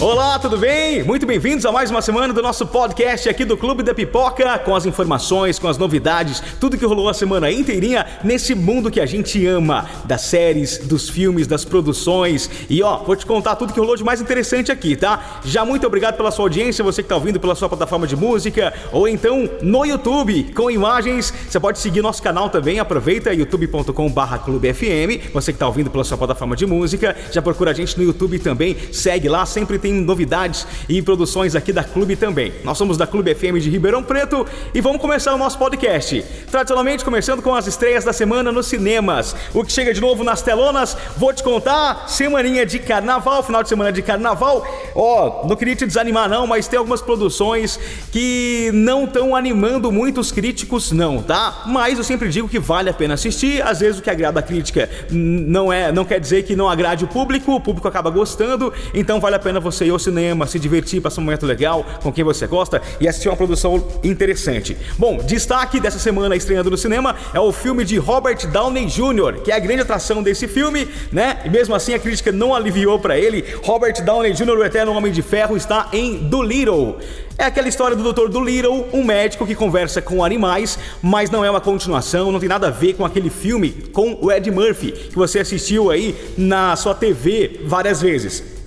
Olá, tudo bem? Muito bem-vindos a mais uma semana do nosso podcast aqui do Clube da Pipoca, com as informações, com as novidades, tudo que rolou a semana inteirinha nesse mundo que a gente ama, das séries, dos filmes, das produções. E ó, vou te contar tudo que rolou de mais interessante aqui, tá? Já muito obrigado pela sua audiência, você que tá ouvindo pela sua plataforma de música ou então no YouTube com imagens. Você pode seguir nosso canal também, aproveita youtube.com/clubefm. Você que tá ouvindo pela sua plataforma de música, já procura a gente no YouTube também, segue lá, sempre tem tem novidades e produções aqui da Clube também. Nós somos da Clube FM de Ribeirão Preto e vamos começar o nosso podcast. Tradicionalmente, começando com as estreias da semana nos cinemas. O que chega de novo nas telonas, vou te contar, semaninha de carnaval, final de semana de carnaval. Ó, oh, não queria te desanimar não, mas tem algumas produções que não estão animando muitos críticos não, tá? Mas eu sempre digo que vale a pena assistir. Às vezes o que agrada a crítica não é, não quer dizer que não agrade o público, o público acaba gostando, então vale a pena você você ir ao cinema, se divertir, passar um momento legal com quem você gosta e assistir uma produção interessante. Bom, destaque dessa semana estreando no cinema é o filme de Robert Downey Jr., que é a grande atração desse filme, né? E mesmo assim a crítica não aliviou para ele. Robert Downey Jr., o eterno Homem de Ferro, está em Dolittle. É aquela história do Dr. Dolittle, um médico que conversa com animais, mas não é uma continuação, não tem nada a ver com aquele filme com o Ed Murphy, que você assistiu aí na sua TV várias vezes.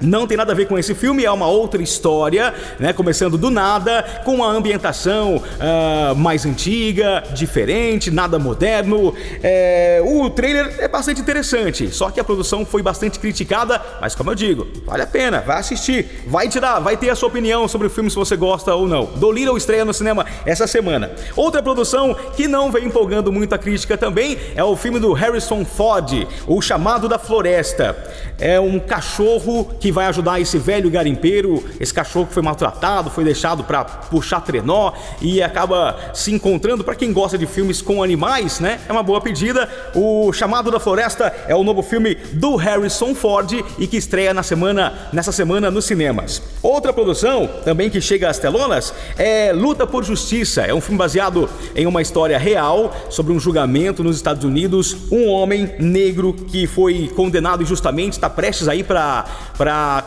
Não tem nada a ver com esse filme, é uma outra história, né? Começando do nada, com uma ambientação uh, mais antiga, diferente, nada moderno. É, o trailer é bastante interessante, só que a produção foi bastante criticada, mas como eu digo, vale a pena, vai assistir, vai tirar, vai ter a sua opinião sobre o filme se você gosta ou não. Dolittle estreia no cinema essa semana. Outra produção que não vem empolgando muito a crítica também é o filme do Harrison Ford, O Chamado da Floresta. É um cachorro que que vai ajudar esse velho garimpeiro, esse cachorro que foi maltratado, foi deixado para puxar trenó e acaba se encontrando. Para quem gosta de filmes com animais, né? É uma boa pedida. O Chamado da Floresta é o novo filme do Harrison Ford e que estreia na semana, nessa semana nos cinemas. Outra produção, também que chega às telonas, é Luta por Justiça. É um filme baseado em uma história real sobre um julgamento nos Estados Unidos. Um homem negro que foi condenado injustamente, está prestes aí para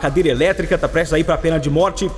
cadeira elétrica, está prestes aí para a pena de morte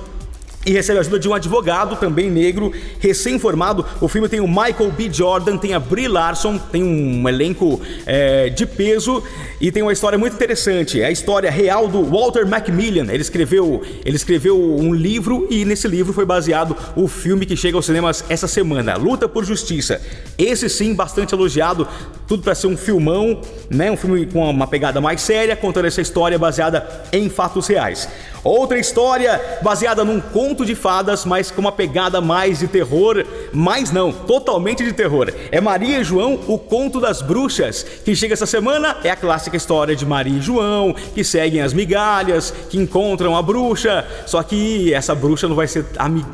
e recebe a ajuda de um advogado também negro, recém-formado. O filme tem o Michael B. Jordan, tem a Brie Larson, tem um elenco é, de peso e tem uma história muito interessante. É a história real do Walter Macmillan. Ele escreveu, ele escreveu um livro e nesse livro foi baseado o filme que chega aos cinemas essa semana, Luta por Justiça. Esse sim, bastante elogiado, tudo para ser um filmão, né? Um filme com uma pegada mais séria, contando essa história baseada em fatos reais. Outra história baseada num conto de fadas, mas com uma pegada mais de terror, mas não, totalmente de terror. É Maria e João, o conto das bruxas, que chega essa semana é a clássica história de Maria e João, que seguem as migalhas, que encontram a bruxa, só que essa bruxa não vai ser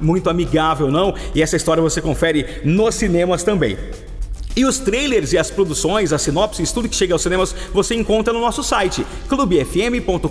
muito amigável não, e essa história você confere nos cinemas também. E os trailers e as produções, as sinopses, tudo que chega aos cinemas, você encontra no nosso site, clubefm.com.br.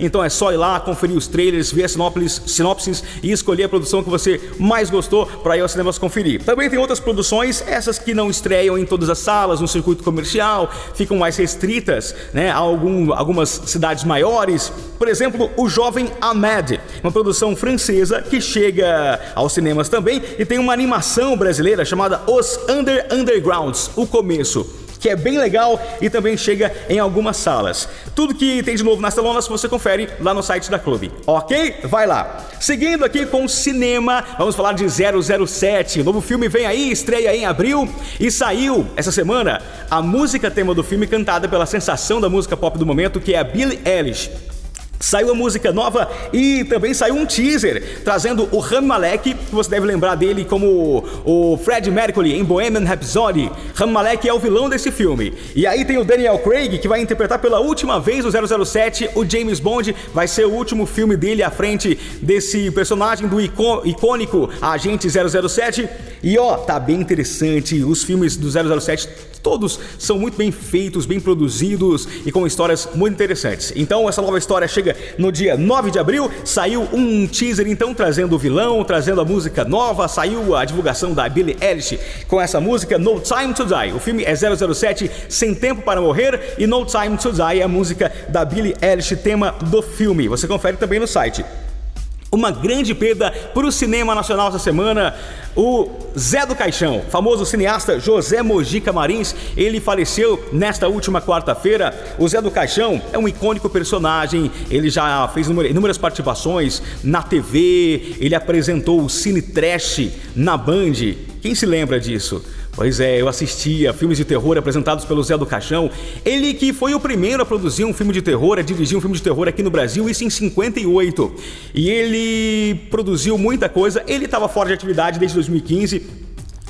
Então é só ir lá, conferir os trailers, ver as sinopses, sinopses e escolher a produção que você mais gostou para ir aos cinemas conferir. Também tem outras produções, essas que não estreiam em todas as salas, no circuito comercial, ficam mais restritas né, a algum, algumas cidades maiores. Por exemplo, O Jovem Ahmed, uma produção francesa que chega aos cinemas também e tem uma animação brasileira chamada Os Under Undergrounds, o começo que é bem legal e também chega em algumas salas. Tudo que tem de novo nas telonas você confere lá no site da Clube, ok? Vai lá. Seguindo aqui com cinema, vamos falar de 007. O novo filme vem aí, estreia em abril e saiu essa semana a música tema do filme cantada pela sensação da música pop do momento, que é a Billie Eilish. Saiu a música nova e também saiu um teaser trazendo o Rami Malek, que você deve lembrar dele como o Fred Mercury em Bohemian Rhapsody. Rami Malek é o vilão desse filme. E aí tem o Daniel Craig, que vai interpretar pela última vez o 007, o James Bond. Vai ser o último filme dele à frente desse personagem do icônico Agente 007. E ó, tá bem interessante. Os filmes do 007 todos são muito bem feitos, bem produzidos e com histórias muito interessantes. Então, essa nova história chega no dia 9 de abril. Saiu um teaser, então, trazendo o vilão, trazendo a música nova. Saiu a divulgação da Billie Eilish com essa música No Time to Die. O filme é 007 Sem Tempo para Morrer e No Time to Die é a música da Billie Eilish, tema do filme. Você confere também no site. Uma grande perda para o cinema nacional essa semana. O Zé do Caixão, famoso cineasta José Mojica Marins, ele faleceu nesta última quarta-feira. O Zé do Caixão é um icônico personagem, ele já fez inúmeras participações na TV, ele apresentou o Cine Trash na Band. Quem se lembra disso? Pois é, eu assistia filmes de terror apresentados pelo Zé do Caixão. Ele que foi o primeiro a produzir um filme de terror, a dirigir um filme de terror aqui no Brasil, isso em 58. E ele produziu muita coisa. Ele estava fora de atividade desde 2015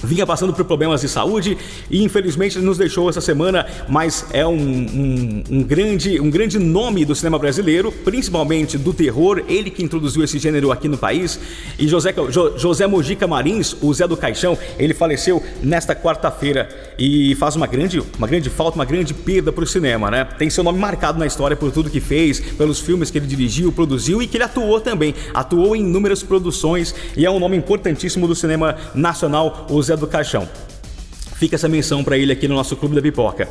vinha passando por problemas de saúde e infelizmente nos deixou essa semana, mas é um, um, um, grande, um grande nome do cinema brasileiro, principalmente do terror, ele que introduziu esse gênero aqui no país. E José, jo, José Mojica Marins, o Zé do Caixão, ele faleceu nesta quarta-feira e faz uma grande, uma grande falta, uma grande perda para o cinema, né? Tem seu nome marcado na história por tudo que fez, pelos filmes que ele dirigiu, produziu e que ele atuou também. Atuou em inúmeras produções e é um nome importantíssimo do cinema nacional, o Zé do Caixão. Fica essa menção para ele aqui no nosso Clube da Pipoca.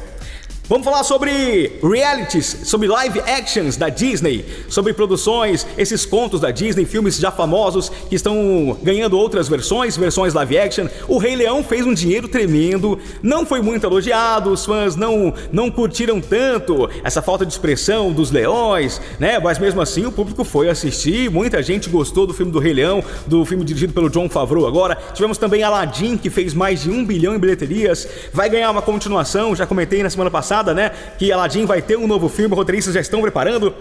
Vamos falar sobre realities, sobre live actions da Disney, sobre produções, esses contos da Disney, filmes já famosos que estão ganhando outras versões, versões live action. O Rei Leão fez um dinheiro tremendo, não foi muito elogiado, os fãs não, não curtiram tanto essa falta de expressão dos leões, né? Mas mesmo assim o público foi assistir, muita gente gostou do filme do Rei Leão, do filme dirigido pelo John Favreau agora. Tivemos também Aladdin, que fez mais de um bilhão em bilheterias, vai ganhar uma continuação, já comentei na semana passada né? Que Aladdin vai ter um novo filme, roteiristas já estão preparando.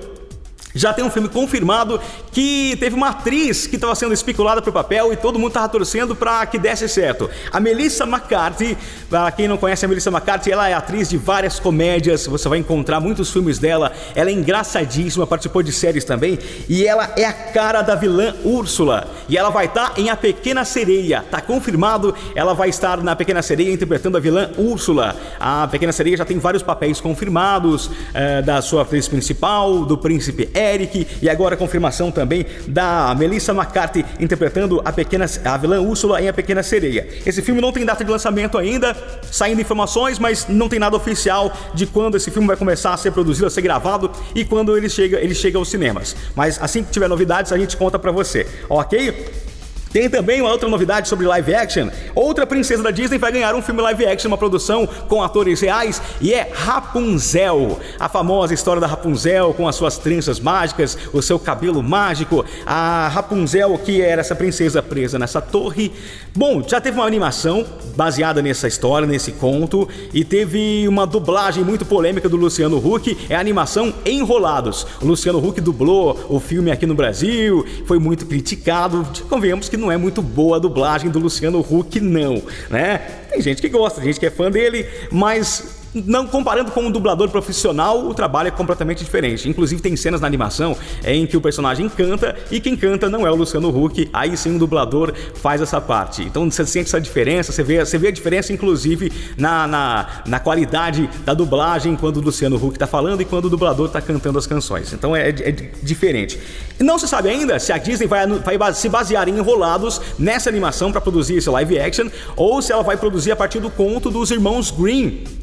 Já tem um filme confirmado que teve uma atriz que estava sendo especulada para o papel e todo mundo estava torcendo para que desse certo. A Melissa McCarthy, para quem não conhece a Melissa McCarthy, ela é atriz de várias comédias, você vai encontrar muitos filmes dela. Ela é engraçadíssima, participou de séries também e ela é a cara da vilã Úrsula. E ela vai estar tá em A Pequena Sereia. Tá confirmado, ela vai estar na Pequena Sereia interpretando a vilã Úrsula. A Pequena Sereia já tem vários papéis confirmados é, da sua atriz principal, do príncipe Eric e agora a confirmação também da Melissa McCarthy interpretando a pequena a vilã Úrsula em A Pequena Sereia. Esse filme não tem data de lançamento ainda, saindo informações, mas não tem nada oficial de quando esse filme vai começar a ser produzido, a ser gravado e quando ele chega, ele chega aos cinemas. Mas assim que tiver novidades, a gente conta para você. OK? Tem também uma outra novidade sobre live action. Outra princesa da Disney vai ganhar um filme live action, uma produção com atores reais, e é Rapunzel. A famosa história da Rapunzel com as suas tranças mágicas, o seu cabelo mágico. A Rapunzel, que era essa princesa presa nessa torre. Bom, já teve uma animação baseada nessa história, nesse conto, e teve uma dublagem muito polêmica do Luciano Huck. É a animação Enrolados. O Luciano Huck dublou o filme aqui no Brasil, foi muito criticado. Convenhamos que não é muito boa a dublagem do Luciano Huck, não, né? Tem gente que gosta, tem gente que é fã dele, mas não comparando com um dublador profissional, o trabalho é completamente diferente. Inclusive tem cenas na animação em que o personagem canta e quem canta não é o Luciano Huck, aí sim o dublador faz essa parte. Então você sente essa diferença, você vê, você vê a diferença inclusive na, na, na qualidade da dublagem quando o Luciano Huck está falando e quando o dublador está cantando as canções. Então é, é diferente. Não se sabe ainda se a Disney vai, vai se basear em enrolados nessa animação para produzir esse live action ou se ela vai produzir a partir do conto dos irmãos Green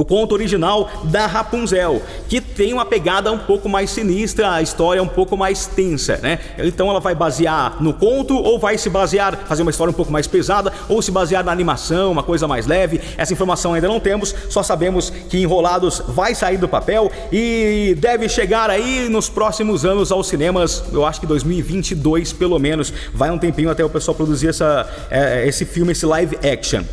o conto original da Rapunzel, que tem uma pegada um pouco mais sinistra, a história um pouco mais tensa, né? Então ela vai basear no conto ou vai se basear, fazer uma história um pouco mais pesada ou se basear na animação, uma coisa mais leve. Essa informação ainda não temos, só sabemos que Enrolados vai sair do papel e deve chegar aí nos próximos anos aos cinemas, eu acho que 2022 pelo menos. Vai um tempinho até o pessoal produzir essa, é, esse filme, esse live action.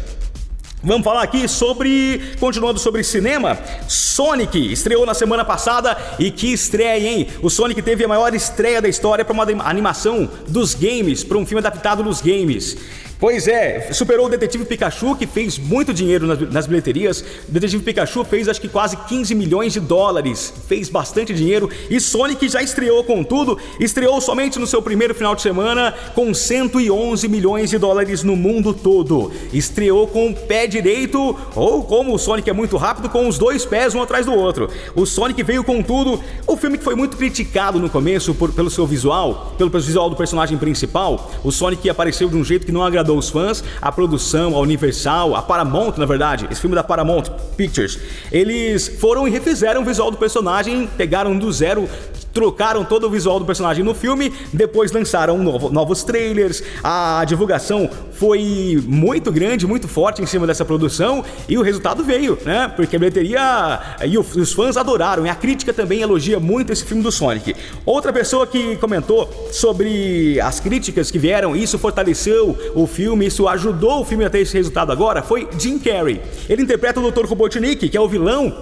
Vamos falar aqui sobre. Continuando sobre cinema, Sonic estreou na semana passada e que estreia, hein? O Sonic teve a maior estreia da história para uma animação dos games, para um filme adaptado nos games. Pois é, superou o Detetive Pikachu, que fez muito dinheiro nas, nas, bilheterias. O Detetive Pikachu fez acho que quase 15 milhões de dólares, fez bastante dinheiro. E Sonic já estreou com tudo, estreou somente no seu primeiro final de semana com 111 milhões de dólares no mundo todo. Estreou com o pé direito, ou como o Sonic é muito rápido, com os dois pés um atrás do outro. O Sonic veio com tudo. O filme que foi muito criticado no começo por, pelo seu visual, pelo visual do personagem principal. O Sonic apareceu de um jeito que não agradou agradou os fãs, a produção, a Universal, a Paramount, na verdade, esse filme da Paramount Pictures, eles foram e refizeram o visual do personagem, pegaram do zero trocaram todo o visual do personagem no filme, depois lançaram novo, novos trailers, a divulgação foi muito grande, muito forte em cima dessa produção e o resultado veio, né? Porque a bilheteria e os fãs adoraram e a crítica também elogia muito esse filme do Sonic. Outra pessoa que comentou sobre as críticas que vieram, isso fortaleceu o filme, isso ajudou o filme a ter esse resultado agora, foi Jim Carrey. Ele interpreta o Dr. Robotnik, que é o vilão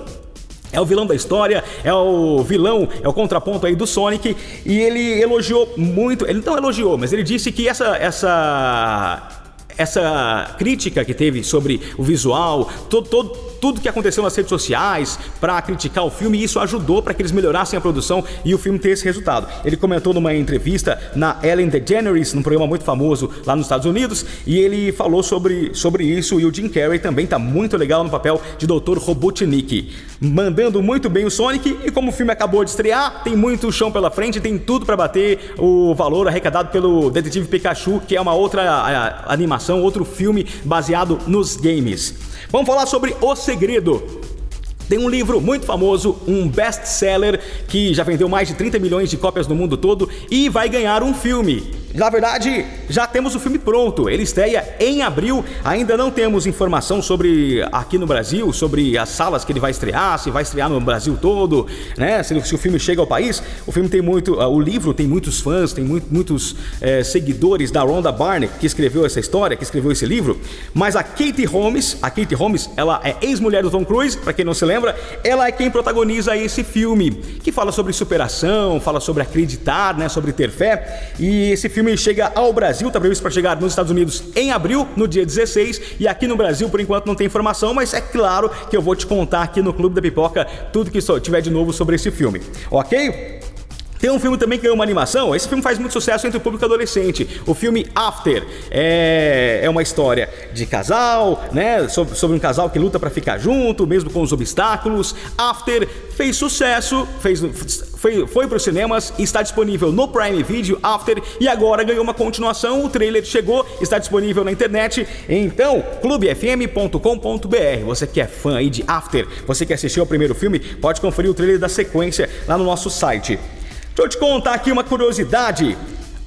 é o vilão da história, é o vilão, é o contraponto aí do Sonic. E ele elogiou muito, ele não elogiou, mas ele disse que essa, essa essa crítica que teve sobre o visual, todo, todo, tudo que aconteceu nas redes sociais para criticar o filme, e isso ajudou para que eles melhorassem a produção e o filme ter esse resultado. Ele comentou numa entrevista na Ellen DeGeneres, num programa muito famoso lá nos Estados Unidos, e ele falou sobre, sobre isso. E o Jim Carrey também está muito legal no papel de Dr. Robotnik, mandando muito bem o Sonic. E como o filme acabou de estrear, tem muito chão pela frente, tem tudo para bater o valor arrecadado pelo Detetive Pikachu, que é uma outra animação animação, outro filme baseado nos games. Vamos falar sobre O Segredo. Tem um livro muito famoso, um best-seller que já vendeu mais de 30 milhões de cópias no mundo todo e vai ganhar um filme. Na verdade, já temos o filme pronto. Ele estreia em abril. Ainda não temos informação sobre aqui no Brasil, sobre as salas que ele vai estrear, se vai estrear no Brasil todo, né? Se, se o filme chega ao país. O filme tem muito, uh, o livro tem muitos fãs, tem muito, muitos uh, seguidores da Rhonda Barney que escreveu essa história, que escreveu esse livro. Mas a Katie Holmes, a Katie Holmes, ela é ex-mulher do Tom Cruise, para quem não se lembra, ela é quem protagoniza esse filme, que fala sobre superação, fala sobre acreditar, né? Sobre ter fé. E esse filme filme chega ao Brasil, tá previsto para chegar nos Estados Unidos em abril, no dia 16, e aqui no Brasil por enquanto não tem informação, mas é claro que eu vou te contar aqui no Clube da Pipoca tudo que tiver de novo sobre esse filme, ok? Tem um filme também que ganhou uma animação. Esse filme faz muito sucesso entre o público adolescente. O filme After é, é uma história de casal, né? Sobre, um casal que luta para ficar junto, mesmo com os obstáculos. After fez sucesso, fez, foi, foi para os cinemas, está disponível no Prime Video After e agora ganhou uma continuação. O trailer chegou, está disponível na internet. Então, clubefm.com.br. Você que é fã aí de After, você que assistiu ao primeiro filme, pode conferir o trailer da sequência lá no nosso site. Deixa eu te contar aqui uma curiosidade.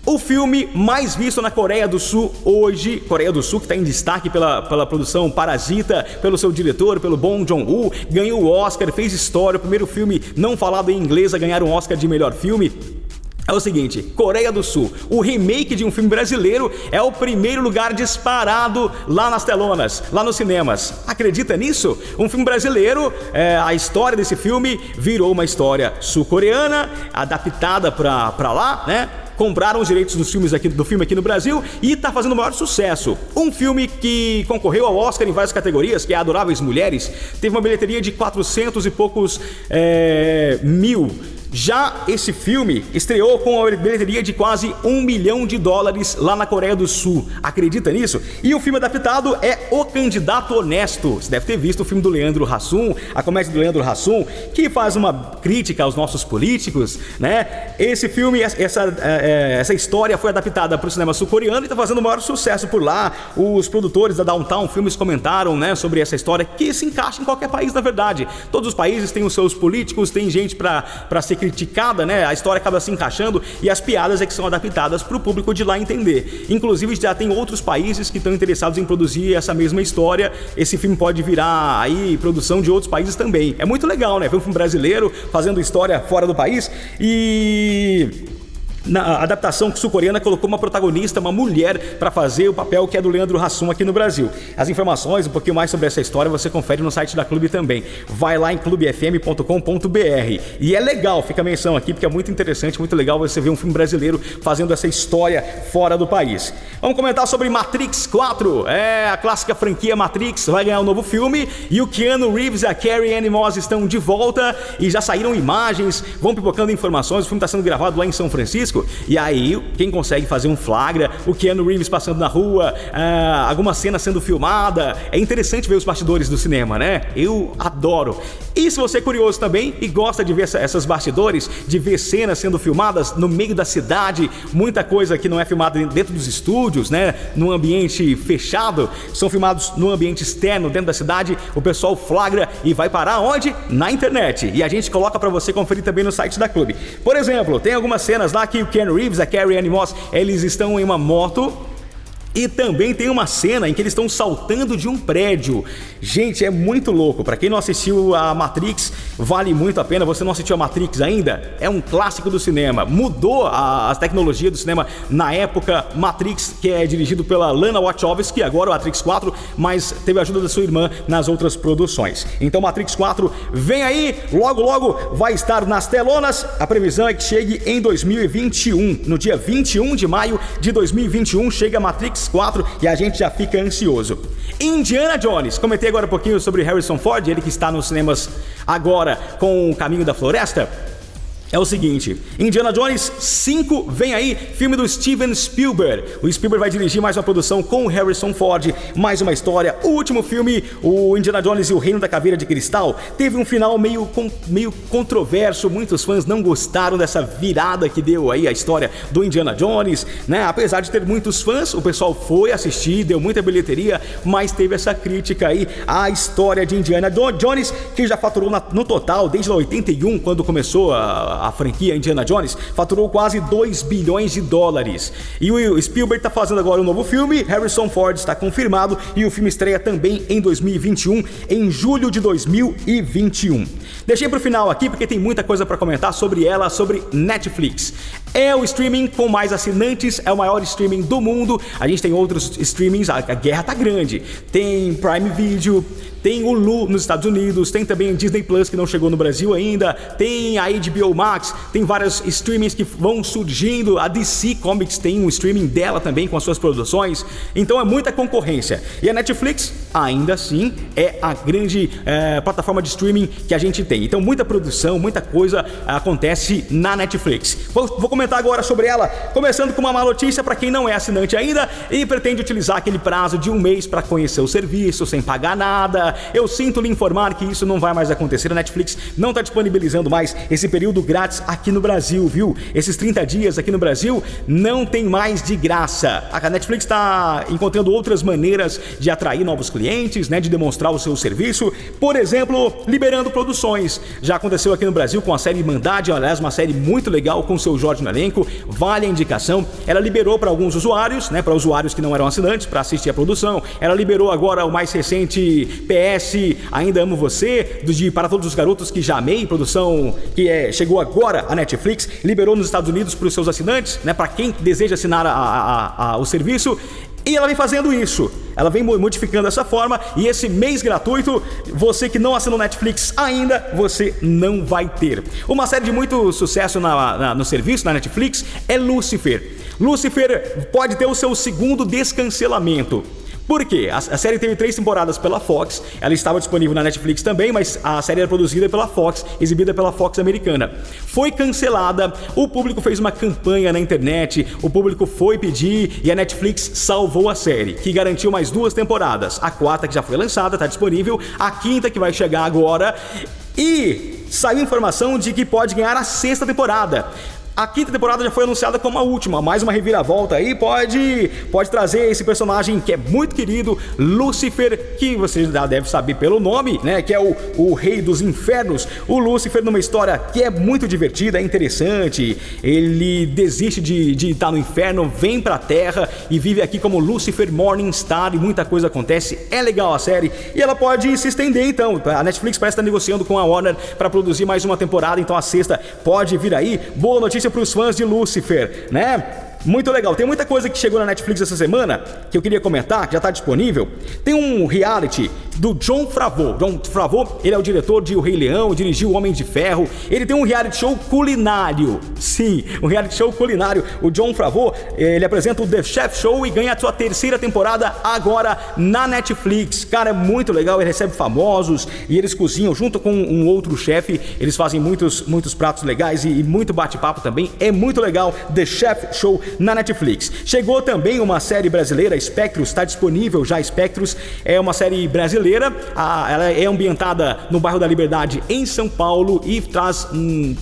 O filme mais visto na Coreia do Sul hoje, Coreia do Sul que está em destaque pela, pela produção Parasita, pelo seu diretor, pelo Bong Joon-ho, ganhou o Oscar, fez história, o primeiro filme não falado em inglês a ganhar um Oscar de melhor filme. É o seguinte, Coreia do Sul, o remake de um filme brasileiro é o primeiro lugar disparado lá nas telonas, lá nos cinemas. Acredita nisso? Um filme brasileiro, é, a história desse filme virou uma história sul-coreana, adaptada para lá, né? compraram os direitos dos filmes aqui, do filme aqui no Brasil e está fazendo o maior sucesso. Um filme que concorreu ao Oscar em várias categorias, que é Adoráveis Mulheres, teve uma bilheteria de 400 e poucos é, mil já esse filme estreou com uma bilheteria de quase um milhão de dólares lá na Coreia do Sul. Acredita nisso? E o filme adaptado é O Candidato Honesto. Você deve ter visto o filme do Leandro Hassum, a comédia do Leandro Hassum, que faz uma crítica aos nossos políticos, né? Esse filme, essa, é, é, essa história foi adaptada para o cinema sul-coreano e está fazendo o maior sucesso por lá. Os produtores da Downtown Filmes comentaram, né, sobre essa história que se encaixa em qualquer país, na verdade. Todos os países têm os seus políticos, tem gente para ser criticada, né? A história acaba se encaixando e as piadas é que são adaptadas para o público de lá entender. Inclusive já tem outros países que estão interessados em produzir essa mesma história. Esse filme pode virar aí produção de outros países também. É muito legal, né? Ver um filme brasileiro fazendo história fora do país e na adaptação sul-coreana colocou uma protagonista, uma mulher, para fazer o papel que é do Leandro Hassum aqui no Brasil. As informações, um pouquinho mais sobre essa história, você confere no site da Clube também. Vai lá em clubefm.com.br. E é legal, fica a menção aqui, porque é muito interessante, muito legal você ver um filme brasileiro fazendo essa história fora do país. Vamos comentar sobre Matrix 4. É, a clássica franquia Matrix vai ganhar um novo filme e o Keanu Reeves e a Carrie Anne Moss estão de volta e já saíram imagens, vão pipocando informações. O filme está sendo gravado lá em São Francisco e aí quem consegue fazer um flagra, o Keanu Reeves passando na rua, ah, alguma cena sendo filmada. É interessante ver os bastidores do cinema, né? Eu adoro. E se você é curioso também e gosta de ver essa, essas bastidores, de ver cenas sendo filmadas no meio da cidade, muita coisa que não é filmada dentro dos estúdios, né? Num ambiente fechado, são filmados no ambiente externo, dentro da cidade, o pessoal flagra e vai parar onde? Na internet. E a gente coloca para você conferir também no site da clube. Por exemplo, tem algumas cenas lá que o Ken Reeves, a Carrie Ann Moss, eles estão em uma moto e também tem uma cena em que eles estão saltando de um prédio. Gente, é muito louco. Para quem não assistiu a Matrix, vale muito a pena. Você não assistiu a Matrix ainda? É um clássico do cinema. Mudou a, a tecnologia do cinema na época Matrix, que é dirigido pela Lana Wachowski, agora o Matrix 4, mas teve a ajuda da sua irmã nas outras produções. Então Matrix 4 vem aí, logo logo vai estar nas telonas. A previsão é que chegue em 2021. No dia 21 de maio de 2021 chega Matrix 4 e a gente já fica ansioso. Indiana Jones, comentei agora um pouquinho sobre Harrison Ford, ele que está nos cinemas agora com o Caminho da Floresta é o seguinte: Indiana Jones 5 vem aí, filme do Steven Spielberg. O Spielberg vai dirigir mais uma produção com Harrison Ford, mais uma história. O último filme, o Indiana Jones e o Reino da Caveira de Cristal, teve um final meio, meio controverso. Muitos fãs não gostaram dessa virada que deu aí a história do Indiana Jones, né? Apesar de ter muitos fãs, o pessoal foi assistir, deu muita bilheteria, mas teve essa crítica aí à história de Indiana Jones, que já faturou no total desde 81, quando começou a a, franquia Indiana Jones, faturou quase 2 bilhões de dólares. E o Spielberg está fazendo agora um novo filme, Harrison Ford está confirmado e o filme estreia também em 2021, em julho de 2021. Deixei para o final aqui porque tem muita coisa para comentar sobre ela, sobre Netflix. É o streaming com mais assinantes, é o maior streaming do mundo. A gente tem outros streamings, a, a guerra tá grande. Tem Prime Video, tem o Lu nos Estados Unidos, tem também o Disney Plus que não chegou no Brasil ainda, tem a HBO Max, tem vários streamings que vão surgindo, a DC Comics tem um streaming dela também com as suas produções, então é muita concorrência. E a Netflix, ainda assim, é a grande é, plataforma de streaming que a gente tem. Então muita produção, muita coisa acontece na Netflix. Vou, vou comentar agora sobre ela, começando com uma má notícia para quem não é assinante ainda e pretende utilizar aquele prazo de um mês para conhecer o serviço sem pagar nada eu sinto lhe informar que isso não vai mais acontecer. A Netflix não está disponibilizando mais esse período grátis aqui no Brasil, viu? Esses 30 dias aqui no Brasil não tem mais de graça. A Netflix está encontrando outras maneiras de atrair novos clientes, né? De demonstrar o seu serviço. Por exemplo, liberando produções. Já aconteceu aqui no Brasil com a série Mandade, aliás, uma série muito legal com o seu Jorge no elenco. Vale a indicação. Ela liberou para alguns usuários, né? Para usuários que não eram assinantes, para assistir a produção. Ela liberou agora o mais recente PS Ainda Amo Você, de Para Todos os Garotos que Já Amei, produção que é, chegou agora a Netflix, liberou nos Estados Unidos para os seus assinantes, né, para quem deseja assinar a, a, a, o serviço. E ela vem fazendo isso. Ela vem modificando dessa forma e esse mês gratuito, você que não assinou Netflix ainda, você não vai ter. Uma série de muito sucesso na, na, no serviço, na Netflix, é Lucifer. Lucifer pode ter o seu segundo descancelamento. Por quê? A, a, série teve três temporadas pela Fox, ela estava disponível na Netflix também, mas a série era produzida pela Fox, exibida pela Fox americana. Foi cancelada, o público fez uma campanha na internet, o público foi pedir e a Netflix salvou a série, que garantiu mais duas temporadas. A quarta que já foi lançada, está disponível, a quinta que vai chegar agora. E saiu informação de que pode ganhar a sexta temporada. A quinta temporada já foi anunciada como a última, mais uma reviravolta aí pode pode trazer esse personagem que é muito querido, Lúcifer, que você já deve saber pelo nome, né? Que é o, o rei dos infernos. O Lúcifer numa história que é muito divertida, é interessante. Ele desiste de, de estar no inferno, vem pra terra e vive aqui como Lúcifer Morningstar e muita coisa acontece. É legal a série e ela pode se estender então. A Netflix parece estar negociando com a Warner para produzir mais uma temporada, então a sexta pode vir aí. Boa notícia para os fãs de Lucifer, né? Muito legal. Tem muita coisa que chegou na Netflix essa semana que eu queria comentar, que já está disponível. Tem um reality do John Favreau. John Favreau, ele é o diretor de O Rei Leão, dirigiu O Homem de Ferro. Ele tem um reality show culinário. Sim, um reality show culinário. O John Favreau, ele apresenta o The Chef Show e ganha a sua terceira temporada agora na Netflix. Cara, é muito legal. Ele recebe famosos e eles cozinham junto com um outro chefe. Eles fazem muitos, muitos pratos legais e, e muito bate-papo também. É muito legal. The Chef Show na Netflix. Chegou também uma série brasileira, Spectros, está disponível já. Spectros é uma série brasileira, ela é ambientada no bairro da Liberdade em São Paulo e traz um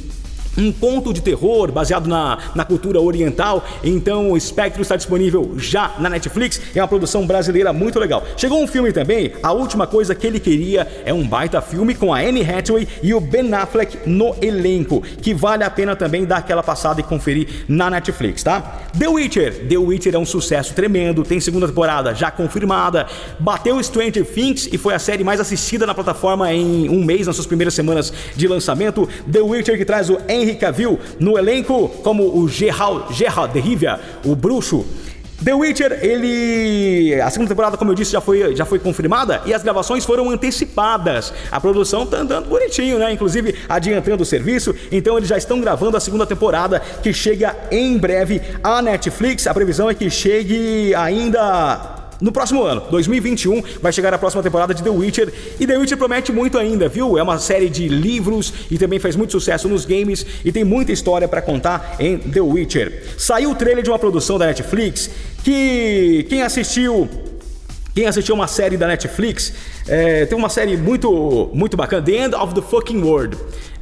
um conto de terror baseado na, na cultura oriental. Então, o Spectro está disponível já na Netflix. É uma produção brasileira muito legal. Chegou um filme também, A Última Coisa Que Ele Queria. É um baita filme com a Anne Hathaway e o Ben Affleck no elenco, que vale a pena também dar aquela passada e conferir na Netflix, tá? The Witcher. The Witcher é um sucesso tremendo, tem segunda temporada já confirmada. Bateu Stranger Things e foi a série mais assistida na plataforma em um mês, nas suas primeiras semanas de lançamento. The Witcher que traz o Henry Henry Cavill no elenco como o Gerald, Gerald de Rivia, o bruxo. The Witcher, ele. A segunda temporada, como eu disse, já foi, já foi confirmada e as gravações foram antecipadas. A produção tá andando bonitinho, né? Inclusive adiantando o serviço. Então eles já estão gravando a segunda temporada que chega em breve à Netflix. A previsão é que chegue ainda no próximo ano, 2021, vai chegar a próxima temporada de The Witcher e The Witcher promete muito ainda, viu? É uma série de livros e também faz muito sucesso nos games e tem muita história para contar em The Witcher. Saiu o trailer de uma produção da Netflix que quem assistiu quem assistiu uma série da Netflix, é, tem uma série muito, muito bacana, The End of the Fucking World.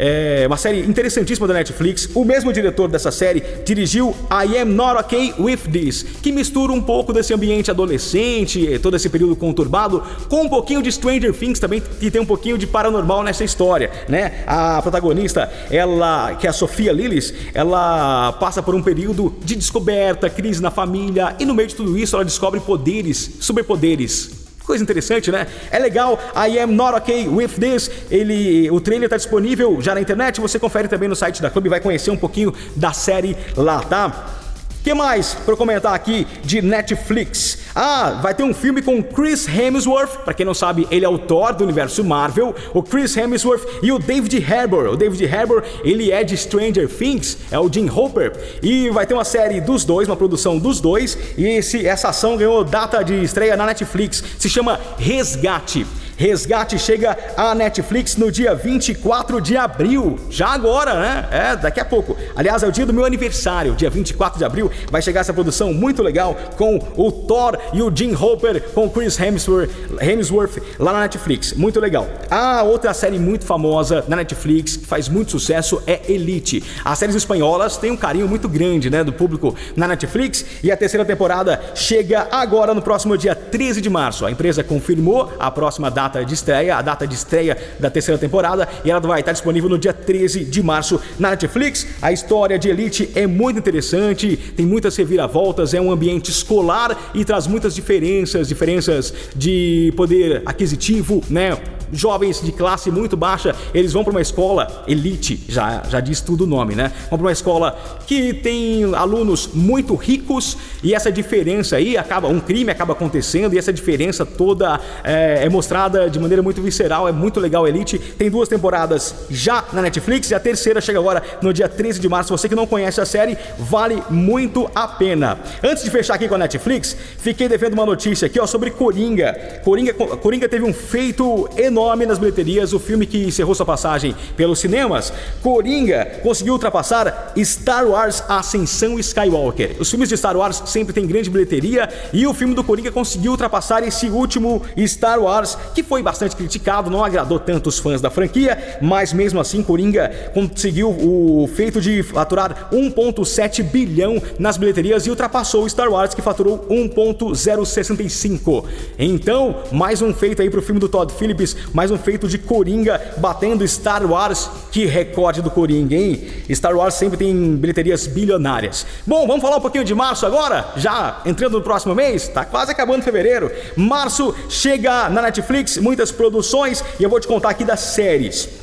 É uma série interessantíssima da Netflix. O mesmo diretor dessa série dirigiu I Am Not Okay With This, que mistura um pouco desse ambiente adolescente, todo esse período conturbado, com um pouquinho de Stranger Things também, que tem um pouquinho de paranormal nessa história, né? A protagonista, ela, que é a Sofia Lillis, ela passa por um período de descoberta, crise na família, e no meio de tudo isso ela descobre poderes, superpoderes Coisa interessante, né? É legal. I am not okay with this. Ele, o trailer está disponível já na internet. Você confere também no site da Clube vai conhecer um pouquinho da série lá, tá? Que mais para comentar aqui de Netflix? Ah, vai ter um filme com Chris Hemsworth, para quem não sabe, ele é o Thor do universo Marvel, o Chris Hemsworth e o David Harbour. O David Harbour, ele é de Stranger Things, é o Jim Hopper, e vai ter uma série dos dois, uma produção dos dois, e esse, essa ação ganhou data de estreia na Netflix, se chama Resgate. Resgate chega à Netflix no dia 24 de abril. Já agora, né? É, daqui a pouco. Aliás, é o dia do meu aniversário, dia 24 de abril. Vai chegar essa produção muito legal com o Thor e o Jim Hopper com Chris Hemsworth, Hemsworth lá na Netflix. Muito legal. A outra série muito famosa na Netflix, que faz muito sucesso, é Elite. As séries espanholas têm um carinho muito grande, né, do público na Netflix e a terceira temporada chega agora no próximo dia 13 de março. A empresa confirmou a próxima data data de estreia, a data de estreia da terceira temporada, e ela vai estar disponível no dia 13 de março na Netflix. A história de Elite é muito interessante, tem muitas reviravoltas, é um ambiente escolar e traz muitas diferenças, diferenças de poder aquisitivo, né? Jovens de classe muito baixa, eles vão para uma escola elite, já, já diz tudo o nome, né? Vão para uma escola que tem alunos muito ricos e essa diferença aí acaba, um crime acaba acontecendo e essa diferença toda é, é mostrada de maneira muito visceral, é muito legal Elite. Tem duas temporadas já na Netflix e a terceira chega agora no dia 13 de março. Você que não conhece a série, vale muito a pena. Antes de fechar aqui com a Netflix, fiquei devendo uma notícia aqui ó, sobre Coringa. Coringa. Coringa teve um feito enorme nas bilheterias, o filme que encerrou sua passagem pelos cinemas. Coringa conseguiu ultrapassar Star Wars Ascensão Skywalker. Os filmes de Star Wars sempre têm grande bilheteria e o filme do Coringa conseguiu ultrapassar esse último Star Wars, que foi bastante criticado, não agradou tanto os fãs da franquia, mas mesmo assim Coringa conseguiu o feito de faturar 1.7 bilhão nas bilheterias e ultrapassou Star Wars que faturou 1.065. Então, mais um feito aí pro filme do Todd Phillips, mais um feito de Coringa batendo Star Wars. Que recorde do Coringa, hein? Star Wars sempre tem bilheterias bilionárias. Bom, vamos falar um pouquinho de março agora? Já entrando no próximo mês? Tá quase acabando fevereiro. Março chega na Netflix muitas produções e eu vou te contar aqui das séries.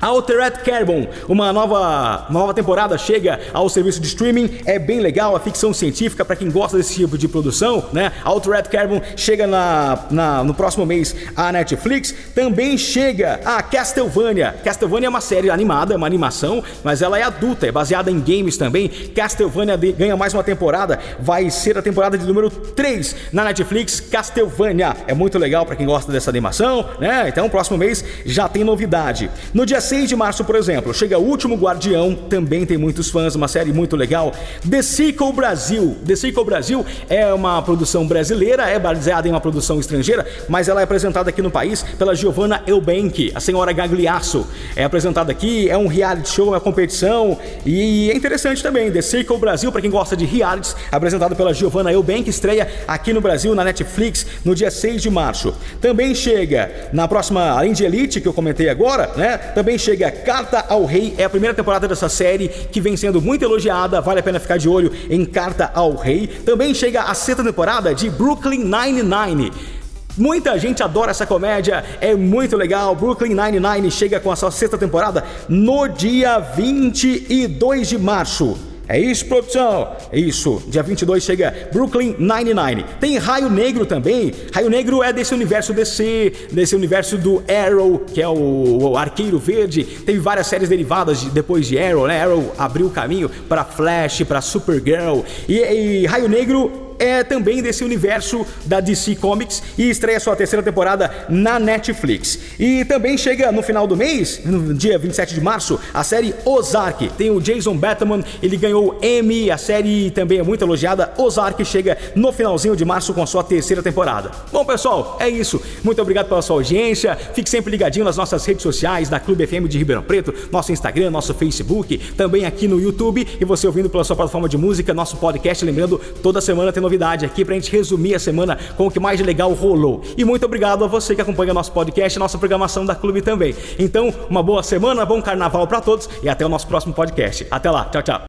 Altered Carbon, uma nova, uma nova temporada chega ao serviço de streaming, é bem legal, a ficção científica para quem gosta desse tipo de produção, né? Altered Carbon chega na, na, no próximo mês à Netflix, também chega a Castlevania. Castlevania é uma série animada, é uma animação, mas ela é adulta, é baseada em games também. Castlevania ganha mais uma temporada, vai ser a temporada de número 3 na Netflix, Castlevania. É muito legal para quem gosta dessa animação, né? Então, próximo mês já tem novidade. No dia 6 de março, por exemplo, chega o último Guardião, também tem muitos fãs, uma série muito legal. The Sequel Brasil. The Sequel Brasil é uma produção brasileira, é baseada em uma produção estrangeira, mas ela é apresentada aqui no país pela Giovanna Eubank, a senhora Gagliasso. É apresentada aqui, é um reality show, é uma competição e é interessante também. The Sequel Brasil, para quem gosta de realities, apresentado pela Giovanna Eubank, estreia aqui no Brasil, na Netflix, no dia 6 de março. Também chega na próxima, além de Elite, que eu comentei agora, né? Também também chega Carta ao Rei, é a primeira temporada dessa série que vem sendo muito elogiada, vale a pena ficar de olho em Carta ao Rei. Também chega a sexta temporada de Brooklyn Nine-Nine. Muita gente adora essa comédia, é muito legal. Brooklyn Nine-Nine chega com a sua sexta temporada no dia 22 de março. É isso, produção? É isso. Dia 22 chega Brooklyn Nine-Nine. Tem Raio Negro também. Raio Negro é desse universo DC, desse universo do Arrow, que é o, o Arqueiro Verde. Teve várias séries derivadas de, depois de Arrow, né? Arrow abriu o caminho para Flash, para Supergirl. E, e Raio Negro é também desse universo da DC Comics e estreia sua terceira temporada na Netflix. E também chega no final do mês, no dia 27 de março, a série Ozark. Tem o Jason Bateman, ele ganhou Emmy, a série também é muito elogiada. Ozark chega no finalzinho de março com a sua terceira temporada. Bom, pessoal, é isso. Muito obrigado pela sua audiência. Fique sempre ligadinho nas nossas redes sociais da Clube FM de Ribeirão Preto, nosso Instagram, nosso Facebook, também aqui no YouTube e você ouvindo pela sua plataforma de música, nosso podcast, lembrando, toda semana tem novidade aqui pra gente resumir a semana com o que mais de legal rolou. E muito obrigado a você que acompanha nosso podcast nossa programação da Clube também. Então, uma boa semana, bom carnaval para todos e até o nosso próximo podcast. Até lá, tchau, tchau.